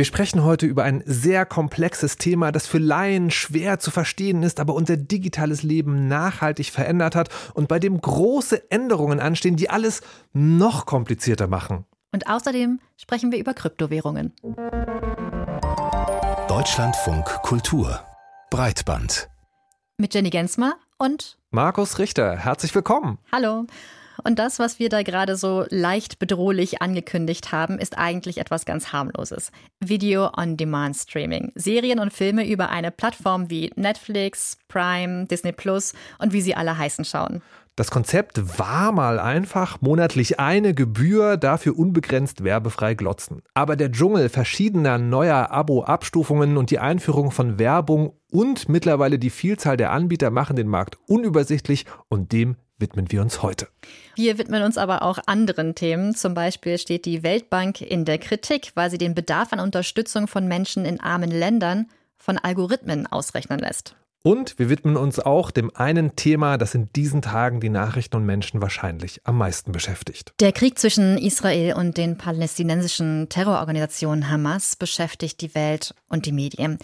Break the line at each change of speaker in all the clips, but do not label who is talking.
Wir sprechen heute über ein sehr komplexes Thema, das für Laien schwer zu verstehen ist, aber unser digitales Leben nachhaltig verändert hat und bei dem große Änderungen anstehen, die alles noch komplizierter machen.
Und außerdem sprechen wir über Kryptowährungen.
Deutschlandfunk Kultur Breitband
mit Jenny Gensmer und
Markus Richter. Herzlich willkommen.
Hallo. Und das, was wir da gerade so leicht bedrohlich angekündigt haben, ist eigentlich etwas ganz harmloses. Video-on-Demand-Streaming. Serien und Filme über eine Plattform wie Netflix, Prime, Disney Plus und wie sie alle heißen schauen.
Das Konzept war mal einfach monatlich eine Gebühr, dafür unbegrenzt werbefrei glotzen. Aber der Dschungel verschiedener neuer Abo-Abstufungen und die Einführung von Werbung und mittlerweile die Vielzahl der Anbieter machen den Markt unübersichtlich und dem widmen wir uns heute.
Wir widmen uns aber auch anderen Themen. Zum Beispiel steht die Weltbank in der Kritik, weil sie den Bedarf an Unterstützung von Menschen in armen Ländern von Algorithmen ausrechnen lässt.
Und wir widmen uns auch dem einen Thema, das in diesen Tagen die Nachrichten und Menschen wahrscheinlich am meisten beschäftigt.
Der Krieg zwischen Israel und den palästinensischen Terrororganisationen Hamas beschäftigt die Welt und die Medien.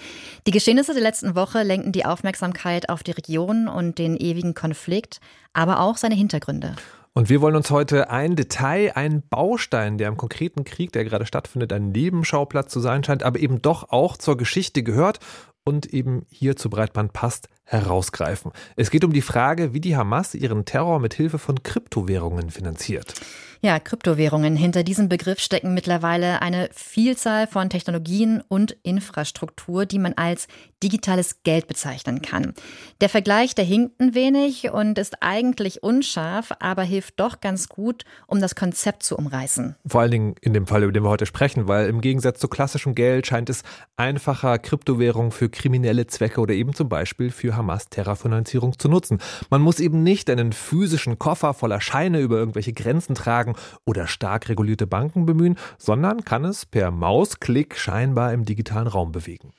Die Geschehnisse der letzten Woche lenken die Aufmerksamkeit auf die Region und den ewigen Konflikt, aber auch seine Hintergründe.
Und wir wollen uns heute ein Detail, einen Baustein, der im konkreten Krieg, der gerade stattfindet, ein Nebenschauplatz zu sein scheint, aber eben doch auch zur Geschichte gehört und eben hier zu Breitband passt, herausgreifen. Es geht um die Frage, wie die Hamas ihren Terror mit Hilfe von Kryptowährungen finanziert.
Ja, Kryptowährungen. Hinter diesem Begriff stecken mittlerweile eine Vielzahl von Technologien und Infrastruktur, die man als digitales Geld bezeichnen kann. Der Vergleich, der hinkt ein wenig und ist eigentlich unscharf, aber hilft doch ganz gut, um das Konzept zu umreißen.
Vor allen Dingen in dem Fall, über den wir heute sprechen, weil im Gegensatz zu klassischem Geld scheint es einfacher, Kryptowährungen für kriminelle Zwecke oder eben zum Beispiel für Hamas-Terrorfinanzierung zu nutzen. Man muss eben nicht einen physischen Koffer voller Scheine über irgendwelche Grenzen tragen oder stark regulierte Banken bemühen, sondern kann es per Mausklick scheinbar im digitalen Raum bewegen.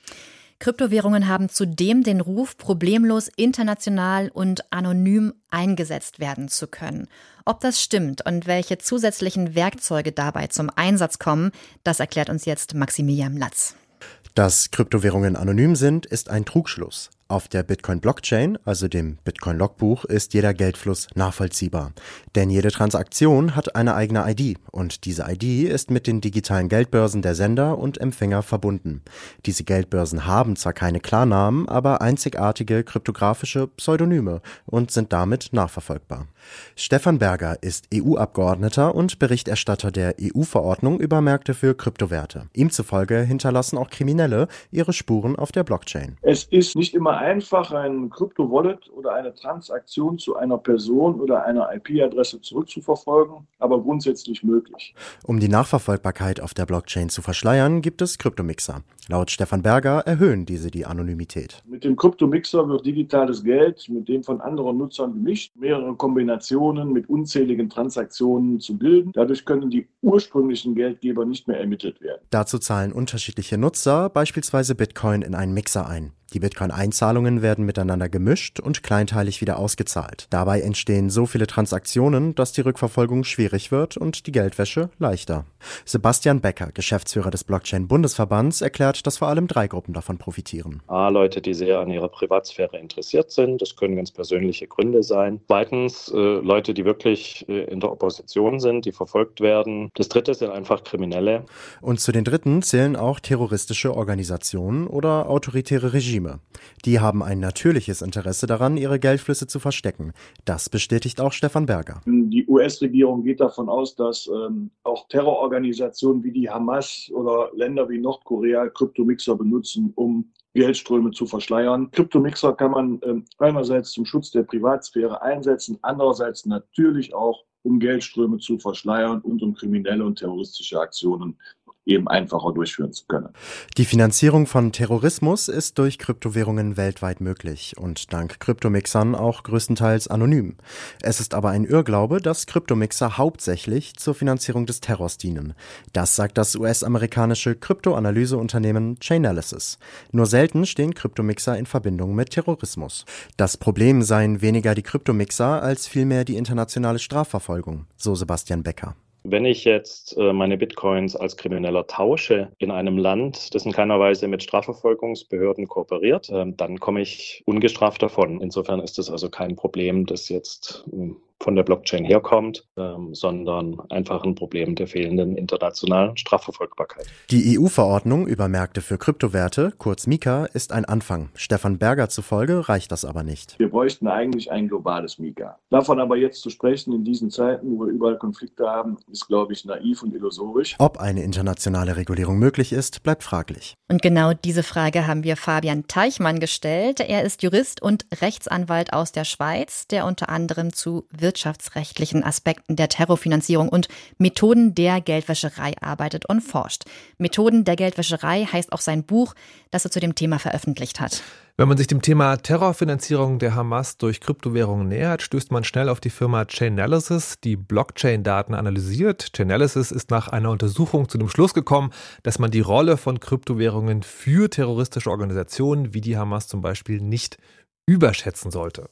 Kryptowährungen haben zudem den Ruf, problemlos international und anonym eingesetzt werden zu können. Ob das stimmt und welche zusätzlichen Werkzeuge dabei zum Einsatz kommen, das erklärt uns jetzt Maximilian Latz.
Dass Kryptowährungen anonym sind, ist ein Trugschluss. Auf der Bitcoin-Blockchain, also dem Bitcoin-Logbuch, ist jeder Geldfluss nachvollziehbar. Denn jede Transaktion hat eine eigene ID und diese ID ist mit den digitalen Geldbörsen der Sender und Empfänger verbunden. Diese Geldbörsen haben zwar keine Klarnamen, aber einzigartige kryptografische Pseudonyme und sind damit nachverfolgbar. Stefan Berger ist EU-Abgeordneter und Berichterstatter der EU-Verordnung über Märkte für Kryptowerte. Ihm zufolge hinterlassen auch Kriminelle ihre Spuren auf der Blockchain.
Es ist nicht immer einfach, ein Krypto-Wallet oder eine Transaktion zu einer Person oder einer IP-Adresse zurückzuverfolgen, aber grundsätzlich möglich.
Um die Nachverfolgbarkeit auf der Blockchain zu verschleiern, gibt es Kryptomixer. Laut Stefan Berger erhöhen diese die Anonymität.
Mit dem Kryptomixer wird digitales Geld mit dem von anderen Nutzern gemischt, mehrere Kombinationen mit unzähligen Transaktionen zu bilden. Dadurch können die ursprünglichen Geldgeber nicht mehr ermittelt werden.
Dazu zahlen unterschiedliche Nutzer beispielsweise Bitcoin in einen Mixer ein. Die Bitcoin-Einzahlungen werden miteinander gemischt und kleinteilig wieder ausgezahlt. Dabei entstehen so viele Transaktionen, dass die Rückverfolgung schwierig wird und die Geldwäsche leichter. Sebastian Becker, Geschäftsführer des Blockchain-Bundesverbands, erklärt, dass vor allem drei Gruppen davon profitieren.
A, Leute, die sehr an ihrer Privatsphäre interessiert sind. Das können ganz persönliche Gründe sein. Zweitens, Leute, die wirklich äh, in der Opposition sind, die verfolgt werden. Das dritte sind einfach Kriminelle.
Und zu den dritten zählen auch terroristische Organisationen oder autoritäre Regime. Regime. Die haben ein natürliches Interesse daran, ihre Geldflüsse zu verstecken. Das bestätigt auch Stefan Berger.
Die US-Regierung geht davon aus, dass ähm, auch Terrororganisationen wie die Hamas oder Länder wie Nordkorea Kryptomixer benutzen, um Geldströme zu verschleiern. Kryptomixer kann man ähm, einerseits zum Schutz der Privatsphäre einsetzen, andererseits natürlich auch um Geldströme zu verschleiern und um kriminelle und terroristische Aktionen eben einfacher durchführen zu können.
Die Finanzierung von Terrorismus ist durch Kryptowährungen weltweit möglich und dank Kryptomixern auch größtenteils anonym. Es ist aber ein Irrglaube, dass Kryptomixer hauptsächlich zur Finanzierung des Terrors dienen. Das sagt das US-amerikanische Kryptoanalyseunternehmen Chainalysis. Nur selten stehen Kryptomixer in Verbindung mit Terrorismus. Das Problem seien weniger die Kryptomixer als vielmehr die internationale Strafverfolgung, so Sebastian Becker.
Wenn ich jetzt äh, meine Bitcoins als Krimineller tausche in einem Land, das in keiner Weise mit Strafverfolgungsbehörden kooperiert, äh, dann komme ich ungestraft davon. Insofern ist es also kein Problem, das jetzt hm, von der Blockchain herkommt, ähm, sondern einfach ein Problem der fehlenden internationalen Strafverfolgbarkeit.
Die EU-Verordnung über Märkte für Kryptowerte, kurz Mika, ist ein Anfang. Stefan Berger zufolge reicht das aber nicht.
Wir bräuchten eigentlich ein globales Mika. Davon aber jetzt zu sprechen in diesen Zeiten, wo wir überall Konflikte haben, ist, glaube ich, naiv und illusorisch.
Ob eine internationale Regulierung möglich ist, bleibt fraglich.
Und genau diese Frage haben wir Fabian Teichmann gestellt. Er ist Jurist und Rechtsanwalt aus der Schweiz, der unter anderem zu wirtschaftsrechtlichen Aspekten der Terrorfinanzierung und Methoden der Geldwäscherei arbeitet und forscht. Methoden der Geldwäscherei heißt auch sein Buch, das er zu dem Thema veröffentlicht hat.
Wenn man sich dem Thema Terrorfinanzierung der Hamas durch Kryptowährungen nähert, stößt man schnell auf die Firma Chainalysis, die Blockchain-Daten analysiert. Chainalysis ist nach einer Untersuchung zu dem Schluss gekommen, dass man die Rolle von Kryptowährungen für terroristische Organisationen wie die Hamas zum Beispiel nicht überschätzen sollte.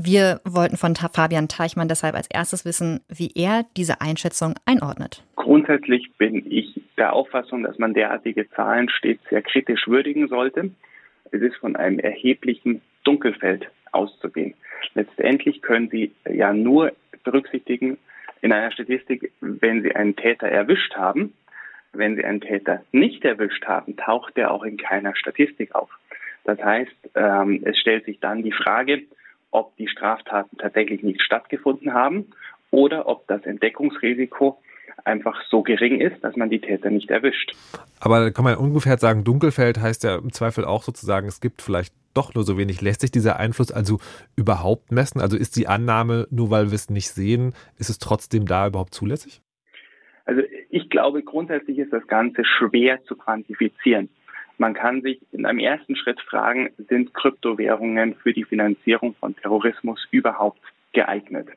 Wir wollten von Fabian Teichmann deshalb als erstes wissen, wie er diese Einschätzung einordnet.
Grundsätzlich bin ich der Auffassung, dass man derartige Zahlen stets sehr kritisch würdigen sollte. Es ist von einem erheblichen Dunkelfeld auszugehen. Letztendlich können Sie ja nur berücksichtigen in einer Statistik, wenn Sie einen Täter erwischt haben. Wenn Sie einen Täter nicht erwischt haben, taucht er auch in keiner Statistik auf. Das heißt, ähm, es stellt sich dann die Frage, ob die Straftaten tatsächlich nicht stattgefunden haben oder ob das Entdeckungsrisiko einfach so gering ist, dass man die Täter nicht erwischt.
Aber da kann man ungefähr sagen, Dunkelfeld heißt ja im Zweifel auch sozusagen, es gibt vielleicht doch nur so wenig. Lässt sich dieser Einfluss also überhaupt messen? Also ist die Annahme, nur weil wir es nicht sehen, ist es trotzdem da überhaupt zulässig?
Also ich glaube, grundsätzlich ist das Ganze schwer zu quantifizieren. Man kann sich in einem ersten Schritt fragen, sind Kryptowährungen für die Finanzierung von Terrorismus überhaupt geeignet?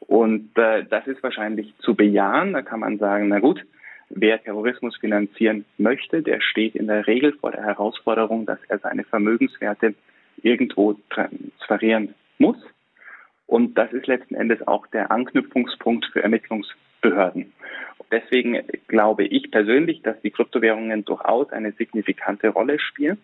Und äh, das ist wahrscheinlich zu bejahen. Da kann man sagen, na gut, wer Terrorismus finanzieren möchte, der steht in der Regel vor der Herausforderung, dass er seine Vermögenswerte irgendwo transferieren muss. Und das ist letzten Endes auch der Anknüpfungspunkt für Ermittlungsbehörden. Deswegen glaube ich persönlich, dass die Kryptowährungen durchaus eine signifikante Rolle spielen.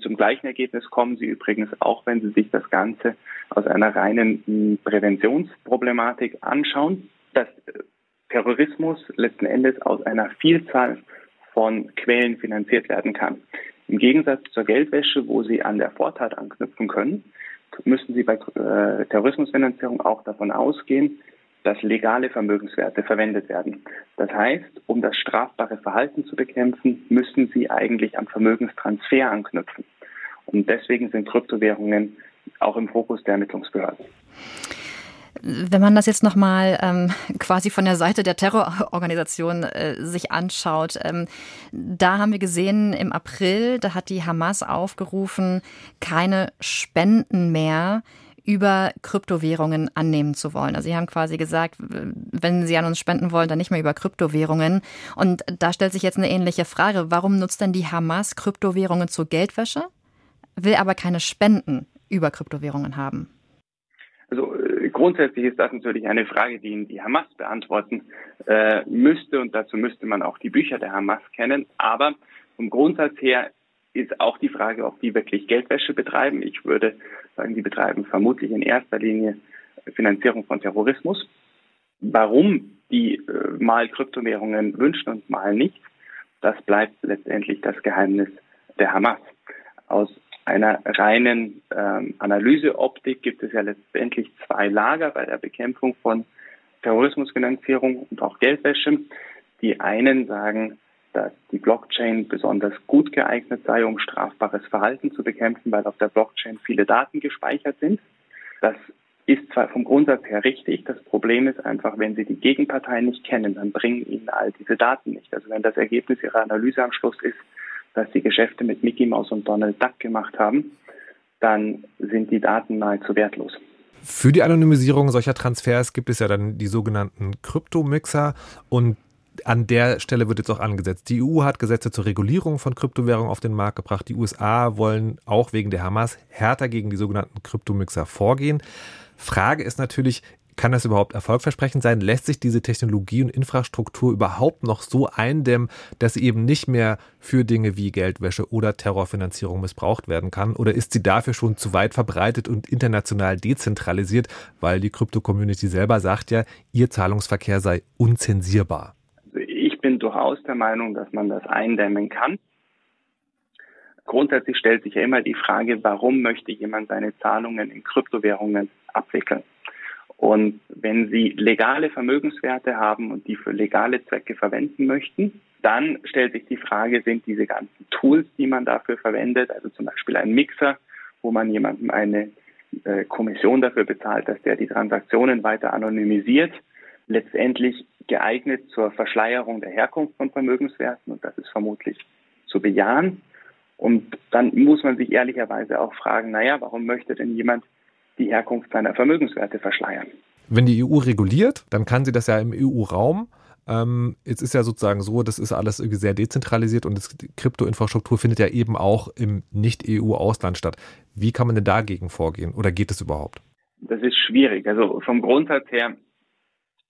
Zum gleichen Ergebnis kommen sie übrigens auch, wenn Sie sich das Ganze aus einer reinen hm, Präventionsproblematik anschauen, dass äh, Terrorismus letzten Endes aus einer Vielzahl von Quellen finanziert werden kann. Im Gegensatz zur Geldwäsche, wo Sie an der Vortat anknüpfen können, müssen Sie bei äh, Terrorismusfinanzierung auch davon ausgehen, dass legale Vermögenswerte verwendet werden. Das heißt, um das strafbare Verhalten zu bekämpfen, müssen sie eigentlich am Vermögenstransfer anknüpfen. Und deswegen sind Kryptowährungen auch im Fokus der Ermittlungsbehörden.
Wenn man das jetzt nochmal ähm, quasi von der Seite der Terrororganisation äh, sich anschaut, ähm, da haben wir gesehen, im April, da hat die Hamas aufgerufen, keine Spenden mehr über Kryptowährungen annehmen zu wollen. Also Sie haben quasi gesagt, wenn Sie an uns spenden wollen, dann nicht mehr über Kryptowährungen. Und da stellt sich jetzt eine ähnliche Frage. Warum nutzt denn die Hamas Kryptowährungen zur Geldwäsche, will aber keine Spenden über Kryptowährungen haben?
Also äh, grundsätzlich ist das natürlich eine Frage, die die Hamas beantworten äh, müsste und dazu müsste man auch die Bücher der Hamas kennen. Aber vom Grundsatz her ist auch die Frage, ob die wirklich Geldwäsche betreiben. Ich würde sagen, die betreiben vermutlich in erster Linie Finanzierung von Terrorismus. Warum die äh, mal Kryptowährungen wünschen und mal nicht, das bleibt letztendlich das Geheimnis der Hamas. Aus einer reinen ähm, Analyseoptik gibt es ja letztendlich zwei Lager bei der Bekämpfung von Terrorismusfinanzierung und auch Geldwäsche. Die einen sagen, dass die Blockchain besonders gut geeignet sei, um strafbares Verhalten zu bekämpfen, weil auf der Blockchain viele Daten gespeichert sind. Das ist zwar vom Grundsatz her richtig, das Problem ist einfach, wenn Sie die Gegenpartei nicht kennen, dann bringen Ihnen all diese Daten nicht. Also wenn das Ergebnis Ihrer Analyse am Schluss ist, dass Sie Geschäfte mit Mickey Mouse und Donald Duck gemacht haben, dann sind die Daten nahezu wertlos.
Für die Anonymisierung solcher Transfers gibt es ja dann die sogenannten Kryptomixer und an der Stelle wird jetzt auch angesetzt. Die EU hat Gesetze zur Regulierung von Kryptowährungen auf den Markt gebracht. Die USA wollen auch wegen der Hamas härter gegen die sogenannten Kryptomixer vorgehen. Frage ist natürlich, Kann das überhaupt erfolgversprechend sein? Lässt sich diese Technologie und Infrastruktur überhaupt noch so eindämmen, dass sie eben nicht mehr für Dinge wie Geldwäsche oder Terrorfinanzierung missbraucht werden kann? Oder ist sie dafür schon zu weit verbreitet und international dezentralisiert, weil die Krypto-Community selber sagt ja, ihr Zahlungsverkehr sei unzensierbar?
Ich bin durchaus der Meinung, dass man das eindämmen kann. Grundsätzlich stellt sich ja immer die Frage, warum möchte jemand seine Zahlungen in Kryptowährungen abwickeln? Und wenn Sie legale Vermögenswerte haben und die für legale Zwecke verwenden möchten, dann stellt sich die Frage, sind diese ganzen Tools, die man dafür verwendet, also zum Beispiel ein Mixer, wo man jemandem eine äh, Kommission dafür bezahlt, dass der die Transaktionen weiter anonymisiert, letztendlich geeignet zur Verschleierung der Herkunft von Vermögenswerten und das ist vermutlich zu bejahen. Und dann muss man sich ehrlicherweise auch fragen, naja, warum möchte denn jemand die Herkunft seiner Vermögenswerte verschleiern.
Wenn die EU reguliert, dann kann sie das ja im EU-Raum. Ähm, jetzt ist ja sozusagen so, das ist alles sehr dezentralisiert und die Kryptoinfrastruktur findet ja eben auch im Nicht-EU-Ausland statt. Wie kann man denn dagegen vorgehen oder geht es überhaupt?
Das ist schwierig. Also vom Grundsatz her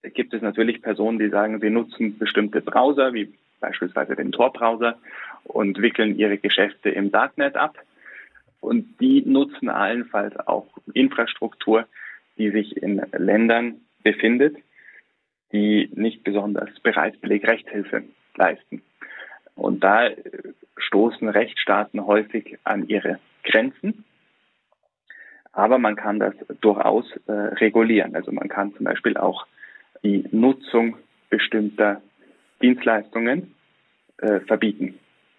gibt es natürlich Personen, die sagen, sie nutzen bestimmte Browser, wie beispielsweise den Tor-Browser, und wickeln ihre Geschäfte im Darknet ab. Und die nutzen allenfalls auch Infrastruktur, die sich in Ländern befindet, die nicht besonders bereitwillig Rechtshilfe leisten. Und da stoßen Rechtsstaaten häufig an ihre Grenzen. Aber man kann das durchaus äh, regulieren. Also man kann zum Beispiel auch die Nutzung bestimmter Dienstleistungen äh, verbieten.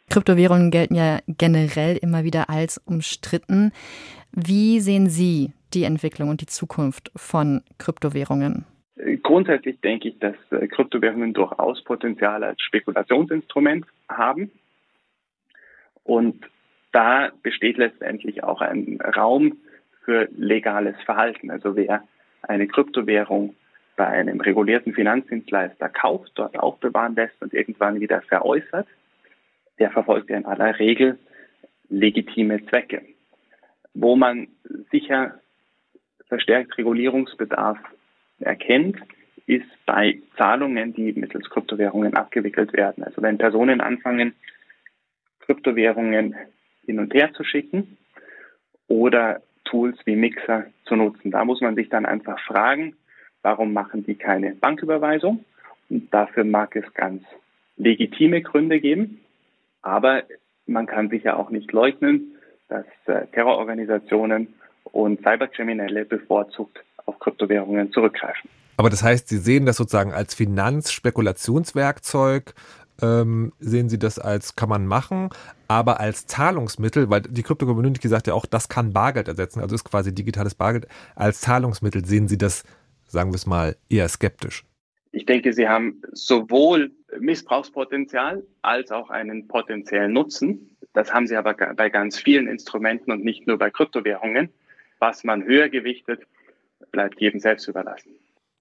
Kryptowährungen gelten ja generell immer wieder als umstritten. Wie sehen Sie die Entwicklung und die Zukunft von Kryptowährungen?
Grundsätzlich denke ich, dass äh, Kryptowährungen durchaus Potenzial als Spekulationsinstrument haben. Und da besteht letztendlich auch ein Raum für legales Verhalten. Also wer eine Kryptowährung bei einem regulierten Finanzdienstleister kauft, dort aufbewahren lässt und irgendwann wieder veräußert, der verfolgt ja in aller Regel legitime Zwecke. Wo man sicher verstärkt Regulierungsbedarf erkennt, ist bei Zahlungen, die mittels Kryptowährungen abgewickelt werden. Also wenn Personen anfangen, Kryptowährungen hin und her zu schicken oder Tools wie Mixer zu nutzen. Da muss man sich dann einfach fragen, warum machen die keine Banküberweisung? Und dafür mag es ganz legitime Gründe geben. Aber man kann sicher auch nicht leugnen, dass äh, Terrororganisationen und Cyberkriminelle bevorzugt auf Kryptowährungen zurückgreifen.
Aber das heißt, Sie sehen das sozusagen als Finanzspekulationswerkzeug, ähm, sehen Sie das als, kann man machen, aber als Zahlungsmittel, weil die Krypto-Community sagt ja auch, das kann Bargeld ersetzen, also ist quasi digitales Bargeld. Als Zahlungsmittel sehen Sie das, sagen wir es mal, eher skeptisch.
Ich denke, Sie haben sowohl Missbrauchspotenzial als auch einen potenziellen Nutzen. Das haben Sie aber bei ganz vielen Instrumenten und nicht nur bei Kryptowährungen. Was man höher gewichtet, bleibt jedem selbst überlassen.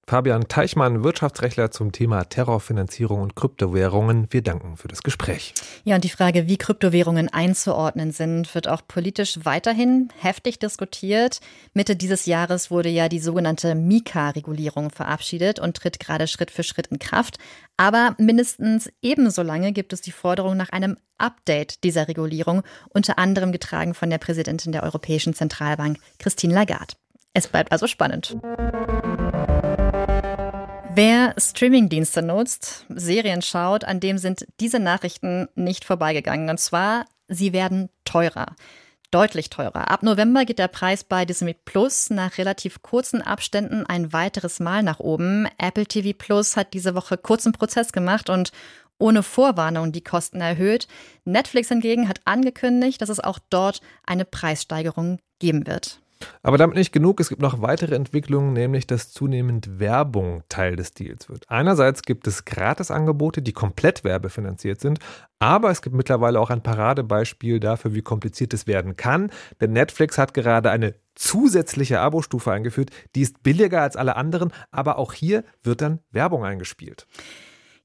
Fabian Teichmann, Wirtschaftsrechtler zum Thema Terrorfinanzierung und Kryptowährungen. Wir danken für das Gespräch.
Ja, und die Frage, wie Kryptowährungen einzuordnen sind, wird auch politisch weiterhin heftig diskutiert. Mitte dieses Jahres wurde ja die sogenannte Mika-Regulierung verabschiedet und tritt gerade Schritt für Schritt in Kraft. Aber mindestens ebenso lange gibt es die Forderung nach einem Update dieser Regulierung, unter anderem getragen von der Präsidentin der Europäischen Zentralbank, Christine Lagarde. Es bleibt also spannend. Wer Streamingdienste nutzt, Serien schaut, an dem sind diese Nachrichten nicht vorbeigegangen. Und zwar, sie werden teurer. Deutlich teurer. Ab November geht der Preis bei Disney Plus nach relativ kurzen Abständen ein weiteres Mal nach oben. Apple TV Plus hat diese Woche kurzen Prozess gemacht und ohne Vorwarnung die Kosten erhöht. Netflix hingegen hat angekündigt, dass es auch dort eine Preissteigerung geben wird.
Aber damit nicht genug. Es gibt noch weitere Entwicklungen, nämlich dass zunehmend Werbung Teil des Deals wird. Einerseits gibt es Gratisangebote, die komplett werbefinanziert sind, aber es gibt mittlerweile auch ein Paradebeispiel dafür, wie kompliziert es werden kann. Denn Netflix hat gerade eine zusätzliche Abo-Stufe eingeführt, die ist billiger als alle anderen, aber auch hier wird dann Werbung eingespielt.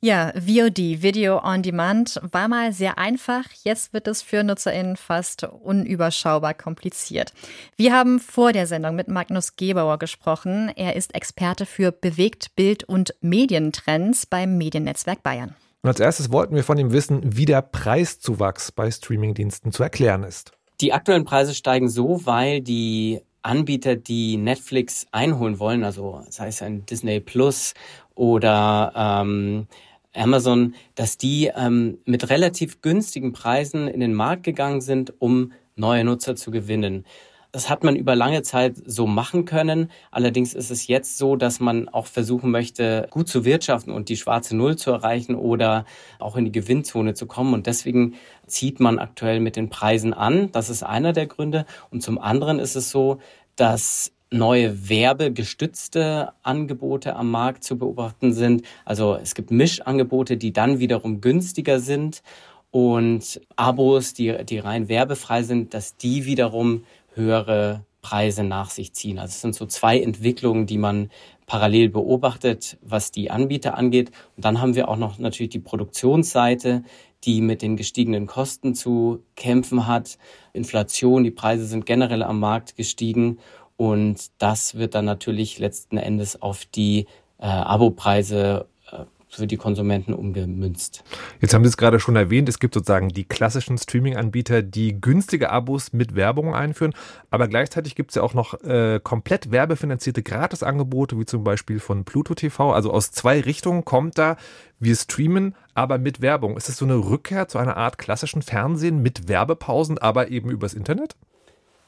Ja, VOD, Video on Demand, war mal sehr einfach. Jetzt wird es für NutzerInnen fast unüberschaubar kompliziert. Wir haben vor der Sendung mit Magnus Gebauer gesprochen. Er ist Experte für Bewegt, Bild und Medientrends beim Mediennetzwerk Bayern.
Und als erstes wollten wir von ihm wissen, wie der Preiszuwachs bei Streamingdiensten zu erklären ist.
Die aktuellen Preise steigen so, weil die Anbieter, die Netflix einholen wollen, also sei es ein Disney Plus oder ähm, Amazon, dass die ähm, mit relativ günstigen Preisen in den Markt gegangen sind, um neue Nutzer zu gewinnen. Das hat man über lange Zeit so machen können. Allerdings ist es jetzt so, dass man auch versuchen möchte, gut zu wirtschaften und die schwarze Null zu erreichen oder auch in die Gewinnzone zu kommen. Und deswegen zieht man aktuell mit den Preisen an. Das ist einer der Gründe. Und zum anderen ist es so, dass neue werbegestützte Angebote am Markt zu beobachten sind. Also es gibt Mischangebote, die dann wiederum günstiger sind und Abos, die, die rein werbefrei sind, dass die wiederum höhere Preise nach sich ziehen. Also es sind so zwei Entwicklungen, die man parallel beobachtet, was die Anbieter angeht. Und dann haben wir auch noch natürlich die Produktionsseite, die mit den gestiegenen Kosten zu kämpfen hat. Inflation, die Preise sind generell am Markt gestiegen und das wird dann natürlich letzten Endes auf die äh, Abopreise äh, für die Konsumenten umgemünzt.
Jetzt haben Sie es gerade schon erwähnt, es gibt sozusagen die klassischen Streaming-Anbieter, die günstige Abos mit Werbung einführen, aber gleichzeitig gibt es ja auch noch äh, komplett werbefinanzierte Gratisangebote, wie zum Beispiel von Pluto TV. Also aus zwei Richtungen kommt da, wir streamen, aber mit Werbung. Ist es so eine Rückkehr zu einer Art klassischen Fernsehen mit Werbepausen, aber eben übers Internet?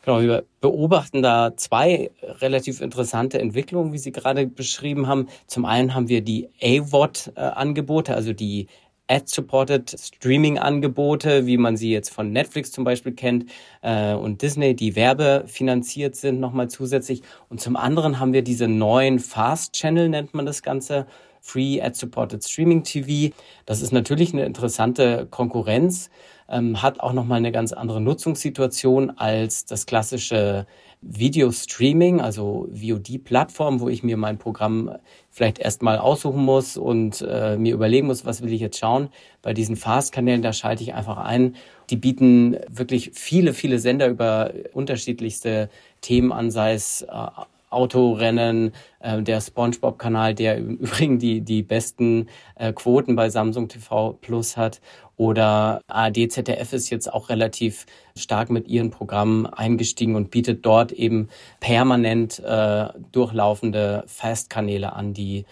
Genau, wir beobachten da zwei relativ interessante Entwicklungen, wie Sie gerade beschrieben haben. Zum einen haben wir die AVOD-Angebote, also die Ad-Supported Streaming-Angebote, wie man sie jetzt von Netflix zum Beispiel kennt äh, und Disney, die werbefinanziert sind, nochmal zusätzlich. Und zum anderen haben wir diese neuen Fast-Channel, nennt man das Ganze, Free Ad-Supported Streaming TV. Das ist natürlich eine interessante Konkurrenz ähm, hat auch nochmal eine ganz andere Nutzungssituation als das klassische Video-Streaming, also VOD-Plattform, wo ich mir mein Programm vielleicht erstmal aussuchen muss und äh, mir überlegen muss, was will ich jetzt schauen. Bei diesen Fast-Kanälen, da schalte ich einfach ein. Die bieten wirklich viele, viele Sender über unterschiedlichste Themen an, sei es äh, Autorennen, äh, der SpongeBob-Kanal, der im Übrigen die, die besten äh, Quoten bei Samsung TV Plus hat. Oder ARD, ZDF ist jetzt auch relativ stark mit ihren Programmen eingestiegen und bietet dort eben permanent äh, durchlaufende Fast-Kanäle an, die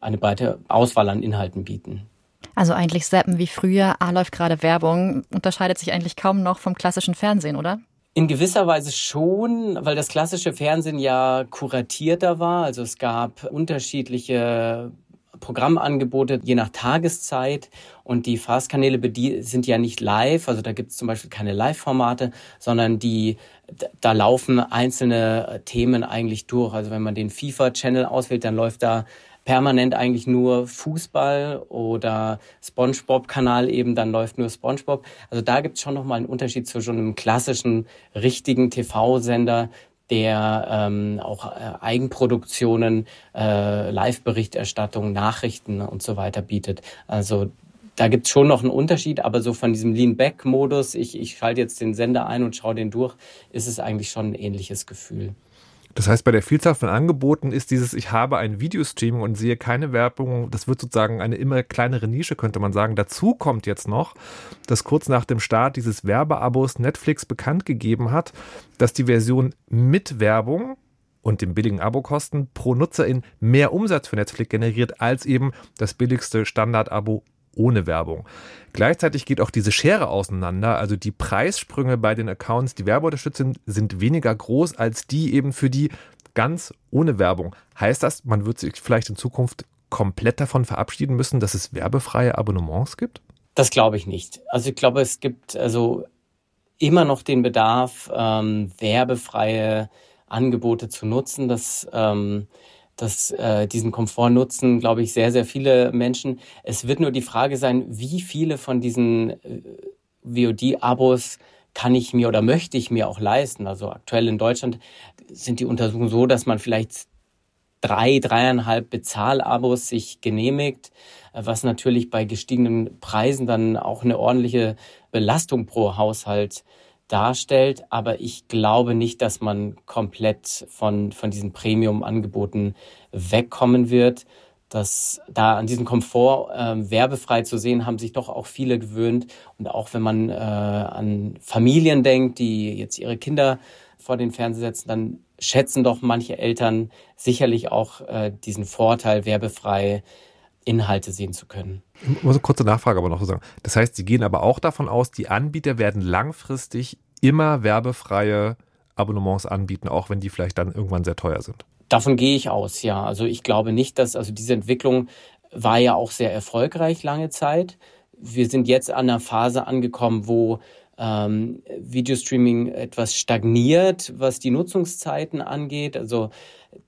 eine breite Auswahl an Inhalten bieten.
Also eigentlich Zappen wie früher, ah, läuft gerade Werbung, unterscheidet sich eigentlich kaum noch vom klassischen Fernsehen, oder?
In gewisser Weise schon, weil das klassische Fernsehen ja kuratierter war. Also es gab unterschiedliche Programmangebote je nach Tageszeit und die Fastkanäle sind ja nicht live, also da gibt es zum Beispiel keine Live-Formate, sondern die da laufen einzelne Themen eigentlich durch. Also wenn man den FIFA-Channel auswählt, dann läuft da permanent eigentlich nur Fußball oder SpongeBob-Kanal eben, dann läuft nur SpongeBob. Also da gibt es schon nochmal einen Unterschied zwischen einem klassischen, richtigen TV-Sender, der ähm, auch äh, Eigenproduktionen, äh, Live-Berichterstattung, Nachrichten und so weiter bietet. Also da gibt es schon noch einen Unterschied, aber so von diesem Lean-Back-Modus, ich, ich schalte jetzt den Sender ein und schaue den durch, ist es eigentlich schon ein ähnliches Gefühl.
Das heißt, bei der Vielzahl von Angeboten ist dieses, ich habe ein Videostreaming und sehe keine Werbung, das wird sozusagen eine immer kleinere Nische, könnte man sagen. Dazu kommt jetzt noch, dass kurz nach dem Start dieses Werbeabos Netflix bekannt gegeben hat, dass die Version mit Werbung und dem billigen Abokosten pro Nutzerin mehr Umsatz für Netflix generiert als eben das billigste Standard-Abo ohne Werbung. Gleichzeitig geht auch diese Schere auseinander. Also die Preissprünge bei den Accounts, die werbeunterstützt sind, sind weniger groß als die eben für die ganz ohne Werbung. Heißt das, man wird sich vielleicht in Zukunft komplett davon verabschieden müssen, dass es werbefreie Abonnements gibt?
Das glaube ich nicht. Also ich glaube, es gibt also immer noch den Bedarf, ähm, werbefreie Angebote zu nutzen. Das ähm, das, äh, diesen Komfort nutzen, glaube ich, sehr, sehr viele Menschen. Es wird nur die Frage sein, wie viele von diesen äh, VOD-Abos kann ich mir oder möchte ich mir auch leisten. Also aktuell in Deutschland sind die Untersuchungen so, dass man vielleicht drei, dreieinhalb Bezahlabos sich genehmigt, was natürlich bei gestiegenen Preisen dann auch eine ordentliche Belastung pro Haushalt darstellt. Aber ich glaube nicht, dass man komplett von, von diesen Premium-Angeboten wegkommen wird. Dass da an diesem Komfort äh, werbefrei zu sehen, haben sich doch auch viele gewöhnt. Und auch wenn man äh, an Familien denkt, die jetzt ihre Kinder vor den Fernseher setzen, dann schätzen doch manche Eltern sicherlich auch äh, diesen Vorteil, werbefrei Inhalte sehen zu können.
Ich muss eine kurze Nachfrage aber noch sagen. Das heißt, Sie gehen aber auch davon aus, die Anbieter werden langfristig immer werbefreie Abonnements anbieten, auch wenn die vielleicht dann irgendwann sehr teuer sind.
Davon gehe ich aus, ja. Also ich glaube nicht, dass, also diese Entwicklung war ja auch sehr erfolgreich lange Zeit. Wir sind jetzt an einer Phase angekommen, wo ähm, Videostreaming etwas stagniert, was die Nutzungszeiten angeht. Also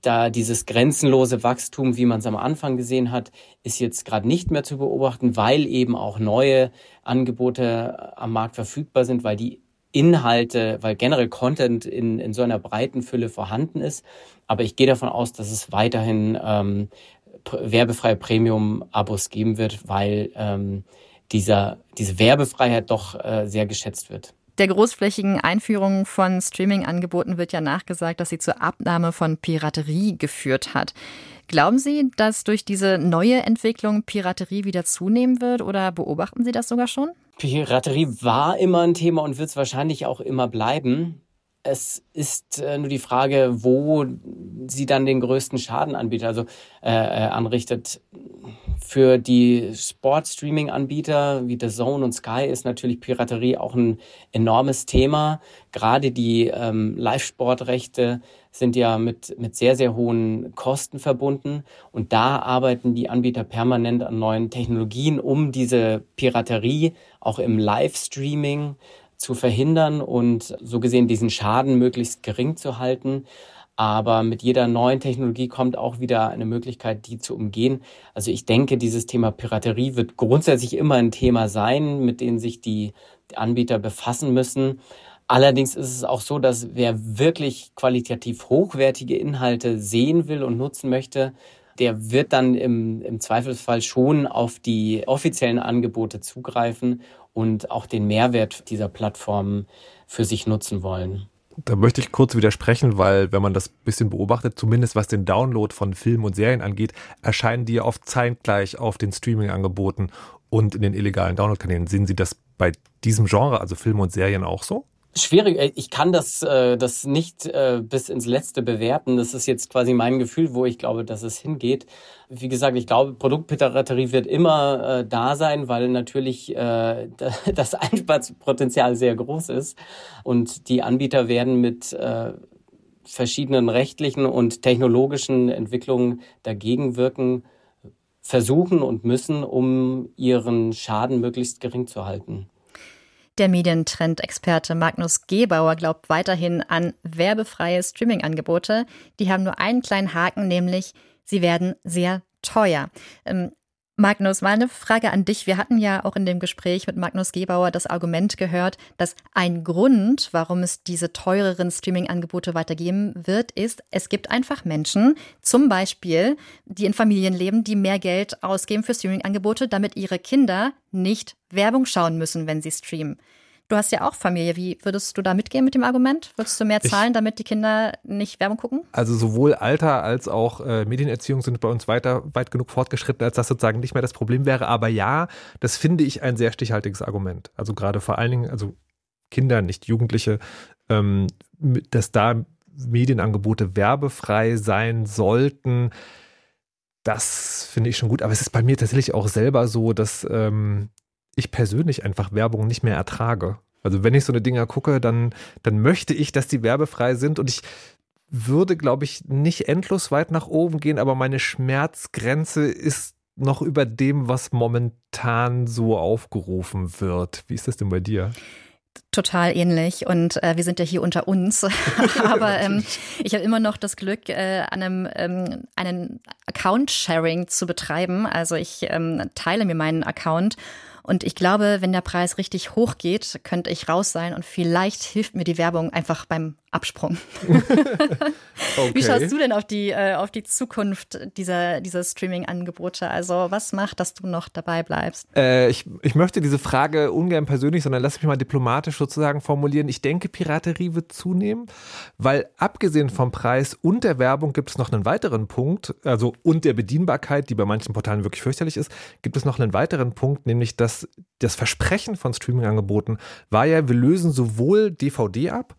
da dieses grenzenlose Wachstum, wie man es am Anfang gesehen hat, ist jetzt gerade nicht mehr zu beobachten, weil eben auch neue Angebote am Markt verfügbar sind, weil die Inhalte, weil generell Content in, in so einer breiten Fülle vorhanden ist. Aber ich gehe davon aus, dass es weiterhin ähm, werbefreie Premium-Abos geben wird, weil ähm, dieser, diese Werbefreiheit doch äh, sehr geschätzt wird.
Der großflächigen Einführung von Streaming-Angeboten wird ja nachgesagt, dass sie zur Abnahme von Piraterie geführt hat. Glauben Sie, dass durch diese neue Entwicklung Piraterie wieder zunehmen wird oder beobachten Sie das sogar schon?
Piraterie war immer ein Thema und wird es wahrscheinlich auch immer bleiben. Es ist äh, nur die Frage, wo sie dann den größten Schaden anbietet, also äh, äh anrichtet. Für die Sport-Streaming-Anbieter wie The Zone und Sky ist natürlich Piraterie auch ein enormes Thema. Gerade die ähm, Live-Sportrechte sind ja mit, mit sehr, sehr hohen Kosten verbunden. Und da arbeiten die Anbieter permanent an neuen Technologien, um diese Piraterie auch im Livestreaming zu verhindern und so gesehen diesen Schaden möglichst gering zu halten. Aber mit jeder neuen Technologie kommt auch wieder eine Möglichkeit, die zu umgehen. Also ich denke, dieses Thema Piraterie wird grundsätzlich immer ein Thema sein, mit dem sich die Anbieter befassen müssen. Allerdings ist es auch so, dass wer wirklich qualitativ hochwertige Inhalte sehen will und nutzen möchte, der wird dann im, im Zweifelsfall schon auf die offiziellen Angebote zugreifen und auch den Mehrwert dieser Plattformen für sich nutzen wollen.
Da möchte ich kurz widersprechen, weil wenn man das bisschen beobachtet, zumindest was den Download von Filmen und Serien angeht, erscheinen die ja oft zeitgleich auf den Streaming-Angeboten und in den illegalen Download-Kanälen. Sehen Sie das bei diesem Genre, also Filme und Serien auch so?
Schwierig, äh, ich kann das, äh, das nicht äh, bis ins Letzte bewerten. Das ist jetzt quasi mein Gefühl, wo ich glaube, dass es hingeht. Wie gesagt, ich glaube, Produktpiraterie wird immer äh, da sein, weil natürlich äh, das Einsparpotenzial sehr groß ist. Und die Anbieter werden mit äh, verschiedenen rechtlichen und technologischen Entwicklungen dagegen wirken, versuchen und müssen, um ihren Schaden möglichst gering zu halten.
Der Medientrend-Experte Magnus Gebauer glaubt weiterhin an werbefreie Streaming-Angebote. Die haben nur einen kleinen Haken, nämlich sie werden sehr teuer. Magnus, mal eine Frage an dich. Wir hatten ja auch in dem Gespräch mit Magnus Gebauer das Argument gehört, dass ein Grund, warum es diese teureren Streaming-Angebote weitergeben wird, ist, es gibt einfach Menschen, zum Beispiel, die in Familien leben, die mehr Geld ausgeben für Streaming-Angebote, damit ihre Kinder nicht Werbung schauen müssen, wenn sie streamen. Du hast ja auch Familie. Wie würdest du da mitgehen mit dem Argument? Würdest du mehr zahlen, ich, damit die Kinder nicht Werbung gucken?
Also sowohl Alter als auch äh, Medienerziehung sind bei uns weiter weit genug fortgeschritten, als das sozusagen nicht mehr das Problem wäre. Aber ja, das finde ich ein sehr stichhaltiges Argument. Also gerade vor allen Dingen, also Kinder, nicht Jugendliche, ähm, dass da Medienangebote werbefrei sein sollten. Das finde ich schon gut, aber es ist bei mir tatsächlich auch selber so, dass ähm, ich persönlich einfach Werbung nicht mehr ertrage. Also wenn ich so eine Dinger gucke, dann, dann möchte ich, dass die werbefrei sind und ich würde, glaube ich, nicht endlos weit nach oben gehen, aber meine Schmerzgrenze ist noch über dem, was momentan so aufgerufen wird. Wie ist das denn bei dir?
total ähnlich und äh, wir sind ja hier unter uns. Aber ähm, ich habe immer noch das Glück, äh, an einem, ähm, einen Account-Sharing zu betreiben. Also ich ähm, teile mir meinen Account und ich glaube, wenn der Preis richtig hoch geht, könnte ich raus sein und vielleicht hilft mir die Werbung einfach beim Absprung. okay. Wie schaust du denn auf die, äh, auf die Zukunft dieser, dieser Streaming-Angebote? Also was macht, dass du noch dabei bleibst?
Äh, ich, ich möchte diese Frage ungern persönlich, sondern lass mich mal diplomatisch sozusagen formulieren. Ich denke, Piraterie wird zunehmen, weil abgesehen vom Preis und der Werbung gibt es noch einen weiteren Punkt, also und der Bedienbarkeit, die bei manchen Portalen wirklich fürchterlich ist, gibt es noch einen weiteren Punkt, nämlich dass das Versprechen von Streaming-Angeboten war ja, wir lösen sowohl DVD ab,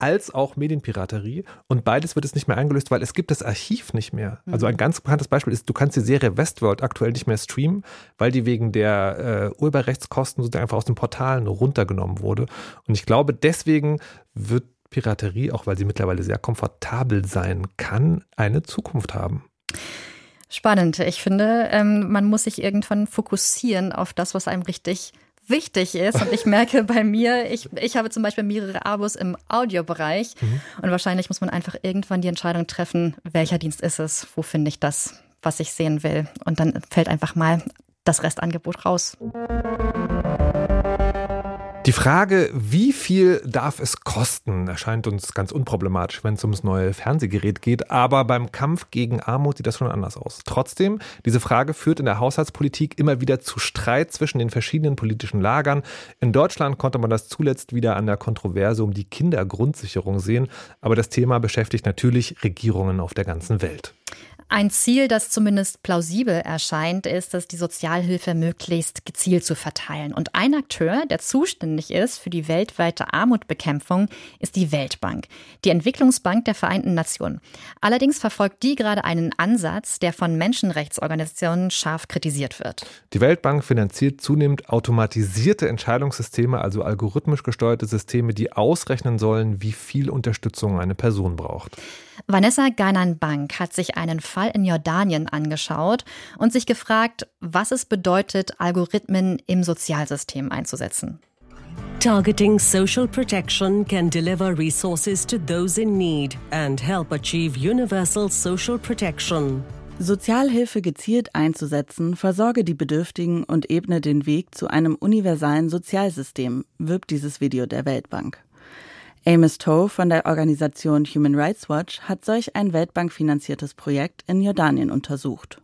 als auch Medienpiraterie. Und beides wird es nicht mehr eingelöst, weil es gibt das Archiv nicht mehr. Also ein mhm. ganz bekanntes Beispiel ist, du kannst die Serie Westworld aktuell nicht mehr streamen, weil die wegen der äh, Urheberrechtskosten sozusagen einfach aus den Portalen runtergenommen wurde. Und ich glaube, deswegen wird Piraterie, auch weil sie mittlerweile sehr komfortabel sein kann, eine Zukunft haben.
Spannend. Ich finde, ähm, man muss sich irgendwann fokussieren auf das, was einem richtig wichtig ist. Und ich merke bei mir, ich, ich habe zum Beispiel mehrere Abos im Audiobereich. Mhm. Und wahrscheinlich muss man einfach irgendwann die Entscheidung treffen, welcher Dienst ist es, wo finde ich das, was ich sehen will. Und dann fällt einfach mal das Restangebot raus.
Die Frage, wie viel darf es kosten, erscheint uns ganz unproblematisch, wenn es ums neue Fernsehgerät geht. Aber beim Kampf gegen Armut sieht das schon anders aus. Trotzdem, diese Frage führt in der Haushaltspolitik immer wieder zu Streit zwischen den verschiedenen politischen Lagern. In Deutschland konnte man das zuletzt wieder an der Kontroverse um die Kindergrundsicherung sehen. Aber das Thema beschäftigt natürlich Regierungen auf der ganzen Welt.
Ein Ziel, das zumindest plausibel erscheint, ist es, die Sozialhilfe möglichst gezielt zu verteilen. Und ein Akteur, der zuständig ist für die weltweite Armutbekämpfung, ist die Weltbank, die Entwicklungsbank der Vereinten Nationen. Allerdings verfolgt die gerade einen Ansatz, der von Menschenrechtsorganisationen scharf kritisiert wird.
Die Weltbank finanziert zunehmend automatisierte Entscheidungssysteme, also algorithmisch gesteuerte Systeme, die ausrechnen sollen, wie viel Unterstützung eine Person braucht.
Vanessa Gainan Bank hat sich einen Fall in Jordanien angeschaut und sich gefragt, was es bedeutet, Algorithmen im Sozialsystem einzusetzen.
Targeting social protection can deliver resources to those in need and help achieve universal social protection.
Sozialhilfe gezielt einzusetzen, versorge die Bedürftigen und ebne den Weg zu einem universalen Sozialsystem, wirbt dieses Video der Weltbank. Amos Toe von der Organisation Human Rights Watch hat solch ein weltbankfinanziertes Projekt in Jordanien untersucht.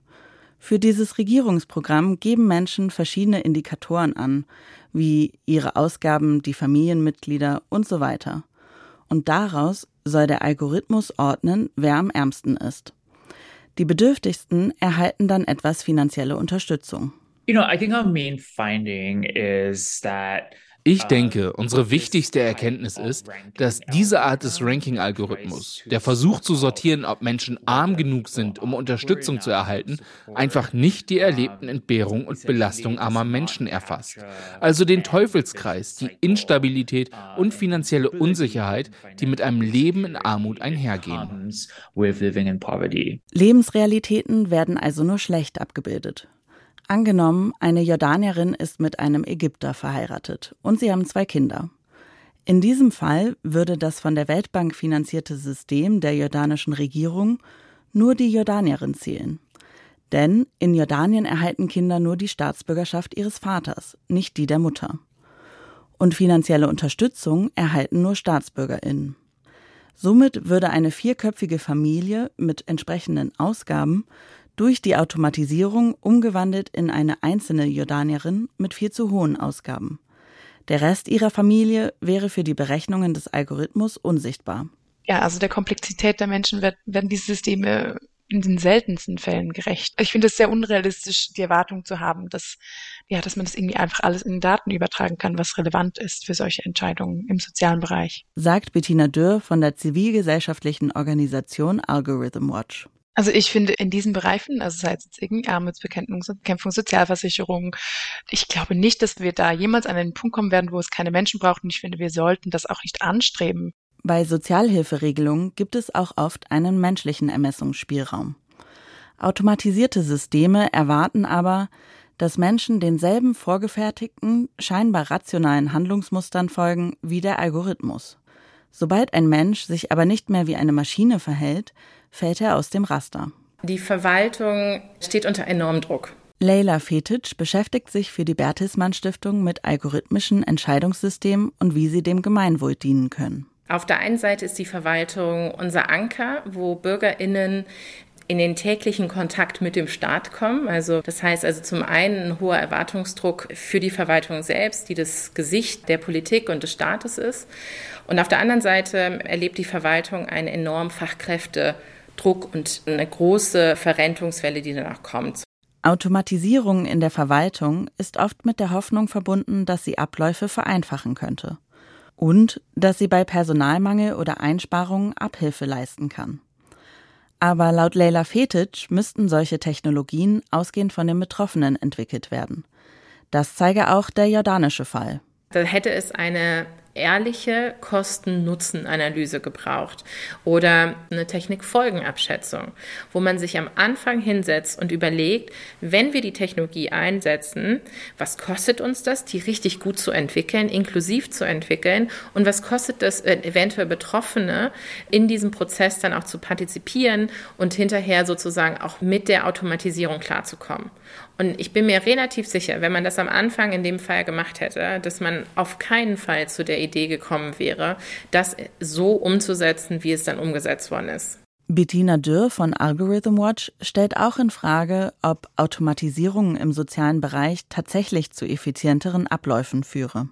Für dieses Regierungsprogramm geben Menschen verschiedene Indikatoren an, wie ihre Ausgaben, die Familienmitglieder und so weiter. Und daraus soll der Algorithmus ordnen, wer am ärmsten ist. Die Bedürftigsten erhalten dann etwas finanzielle Unterstützung.
You know, I think our main finding is that
ich denke, unsere wichtigste Erkenntnis ist, dass diese Art des Ranking-Algorithmus, der Versuch zu sortieren, ob Menschen arm genug sind, um Unterstützung zu erhalten, einfach nicht die erlebten Entbehrungen und Belastungen armer Menschen erfasst. Also den Teufelskreis, die Instabilität und finanzielle Unsicherheit, die mit einem Leben in Armut einhergehen.
Lebensrealitäten werden also nur schlecht abgebildet. Angenommen, eine Jordanierin ist mit einem Ägypter verheiratet und sie haben zwei Kinder. In diesem Fall würde das von der Weltbank finanzierte System der jordanischen Regierung nur die Jordanierin zählen. Denn in Jordanien erhalten Kinder nur die Staatsbürgerschaft ihres Vaters, nicht die der Mutter. Und finanzielle Unterstützung erhalten nur Staatsbürgerinnen. Somit würde eine vierköpfige Familie mit entsprechenden Ausgaben durch die Automatisierung umgewandelt in eine einzelne Jordanierin mit viel zu hohen Ausgaben. Der Rest ihrer Familie wäre für die Berechnungen des Algorithmus unsichtbar.
Ja, also der Komplexität der Menschen wird, werden diese Systeme in den seltensten Fällen gerecht. Ich finde es sehr unrealistisch, die Erwartung zu haben, dass, ja, dass man das irgendwie einfach alles in Daten übertragen kann, was relevant ist für solche Entscheidungen im sozialen Bereich.
Sagt Bettina Dürr von der zivilgesellschaftlichen Organisation Algorithm Watch.
Also ich finde in diesen Bereichen, also sei es jetzt irgendwie Armutsbekämpfung, Bekämpfung, Sozialversicherung, ich glaube nicht, dass wir da jemals an einen Punkt kommen werden, wo es keine Menschen braucht. Und ich finde, wir sollten das auch nicht anstreben.
Bei Sozialhilferegelungen gibt es auch oft einen menschlichen Ermessungsspielraum. Automatisierte Systeme erwarten aber, dass Menschen denselben vorgefertigten, scheinbar rationalen Handlungsmustern folgen wie der Algorithmus. Sobald ein Mensch sich aber nicht mehr wie eine Maschine verhält, fällt er aus dem Raster.
Die Verwaltung steht unter enormem Druck.
Leila Fetic beschäftigt sich für die Bertelsmann Stiftung mit algorithmischen Entscheidungssystemen und wie sie dem Gemeinwohl dienen können.
Auf der einen Seite ist die Verwaltung unser Anker, wo Bürgerinnen in den täglichen Kontakt mit dem Staat kommen. Also das heißt also zum einen ein hoher Erwartungsdruck für die Verwaltung selbst, die das Gesicht der Politik und des Staates ist. Und auf der anderen Seite erlebt die Verwaltung einen enormen Fachkräftedruck und eine große Verrentungswelle, die danach kommt.
Automatisierung in der Verwaltung ist oft mit der Hoffnung verbunden, dass sie Abläufe vereinfachen könnte und dass sie bei Personalmangel oder Einsparungen Abhilfe leisten kann. Aber laut Leila Fetic müssten solche Technologien ausgehend von den Betroffenen entwickelt werden. Das zeige auch der jordanische Fall.
Da hätte es eine ehrliche Kosten-Nutzen-Analyse gebraucht oder eine Technikfolgenabschätzung, wo man sich am Anfang hinsetzt und überlegt, wenn wir die Technologie einsetzen, was kostet uns das, die richtig gut zu entwickeln, inklusiv zu entwickeln und was kostet das äh, eventuell Betroffene in diesem Prozess dann auch zu partizipieren und hinterher sozusagen auch mit der Automatisierung klarzukommen. Und ich bin mir relativ sicher, wenn man das am Anfang in dem Fall gemacht hätte, dass man auf keinen Fall zu der Idee gekommen wäre, das so umzusetzen, wie es dann umgesetzt worden ist.
Bettina Dürr von Algorithm Watch stellt auch in Frage, ob Automatisierung im sozialen Bereich tatsächlich zu effizienteren Abläufen führe.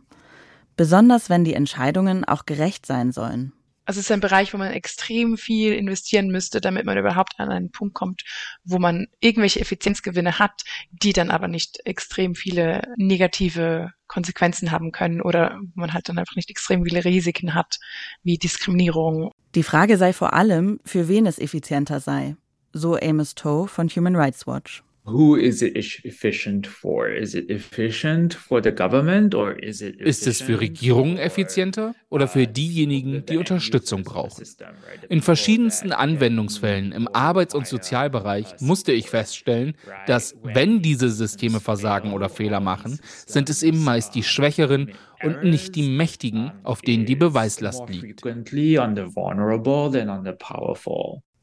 Besonders wenn die Entscheidungen auch gerecht sein sollen.
Also es ist ein Bereich, wo man extrem viel investieren müsste, damit man überhaupt an einen Punkt kommt, wo man irgendwelche Effizienzgewinne hat, die dann aber nicht extrem viele negative Konsequenzen haben können oder man halt dann einfach nicht extrem viele Risiken hat, wie Diskriminierung.
Die Frage sei vor allem, für wen es effizienter sei. So Amos Toe von Human Rights Watch.
Who is it efficient for? Is it efficient for the government or is it
Ist es für Regierungen effizienter oder für diejenigen, die Unterstützung brauchen? In verschiedensten Anwendungsfällen im Arbeits- und Sozialbereich musste ich feststellen, dass wenn diese Systeme versagen oder Fehler machen, sind es eben meist die Schwächeren und nicht die Mächtigen, auf denen die Beweislast liegt.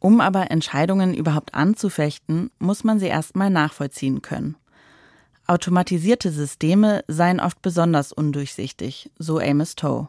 Um aber Entscheidungen überhaupt anzufechten, muss man sie erstmal nachvollziehen können. Automatisierte Systeme seien oft besonders undurchsichtig, so Amos Toe.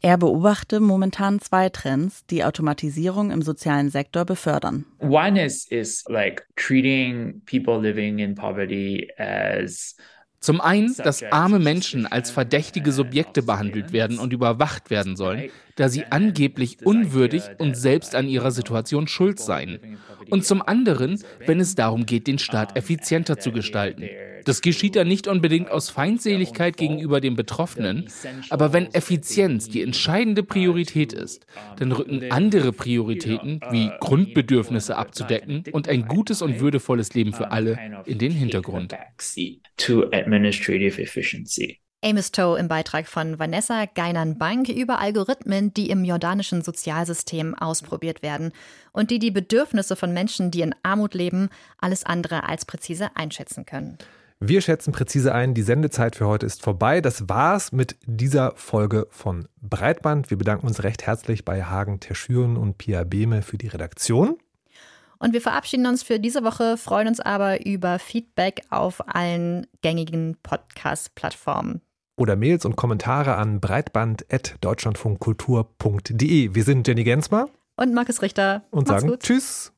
Er beobachte momentan zwei Trends, die Automatisierung im sozialen Sektor befördern.
One is is like treating people living in poverty as
zum einen, dass arme Menschen als verdächtige Subjekte behandelt werden und überwacht werden sollen, da sie angeblich unwürdig und selbst an ihrer Situation schuld seien. Und zum anderen, wenn es darum geht, den Staat effizienter zu gestalten. Das geschieht dann nicht unbedingt aus Feindseligkeit gegenüber den Betroffenen, aber wenn Effizienz die entscheidende Priorität ist, dann rücken andere Prioritäten wie Grundbedürfnisse abzudecken und ein gutes und würdevolles Leben für alle in den Hintergrund.
Amos Toe im Beitrag von Vanessa Geinern-Bank über Algorithmen, die im jordanischen Sozialsystem ausprobiert werden und die die Bedürfnisse von Menschen, die in Armut leben, alles andere als präzise einschätzen können.
Wir schätzen präzise ein, die Sendezeit für heute ist vorbei. Das war's mit dieser Folge von Breitband. Wir bedanken uns recht herzlich bei Hagen Terschüren und Pia Behme für die Redaktion.
Und wir verabschieden uns für diese Woche, freuen uns aber über Feedback auf allen gängigen Podcast-Plattformen.
Oder Mails und Kommentare an breitband.deutschlandfunkkultur.de. Wir sind Jenny Gensmer
und Markus Richter.
Und
Macht's
sagen
gut.
Tschüss.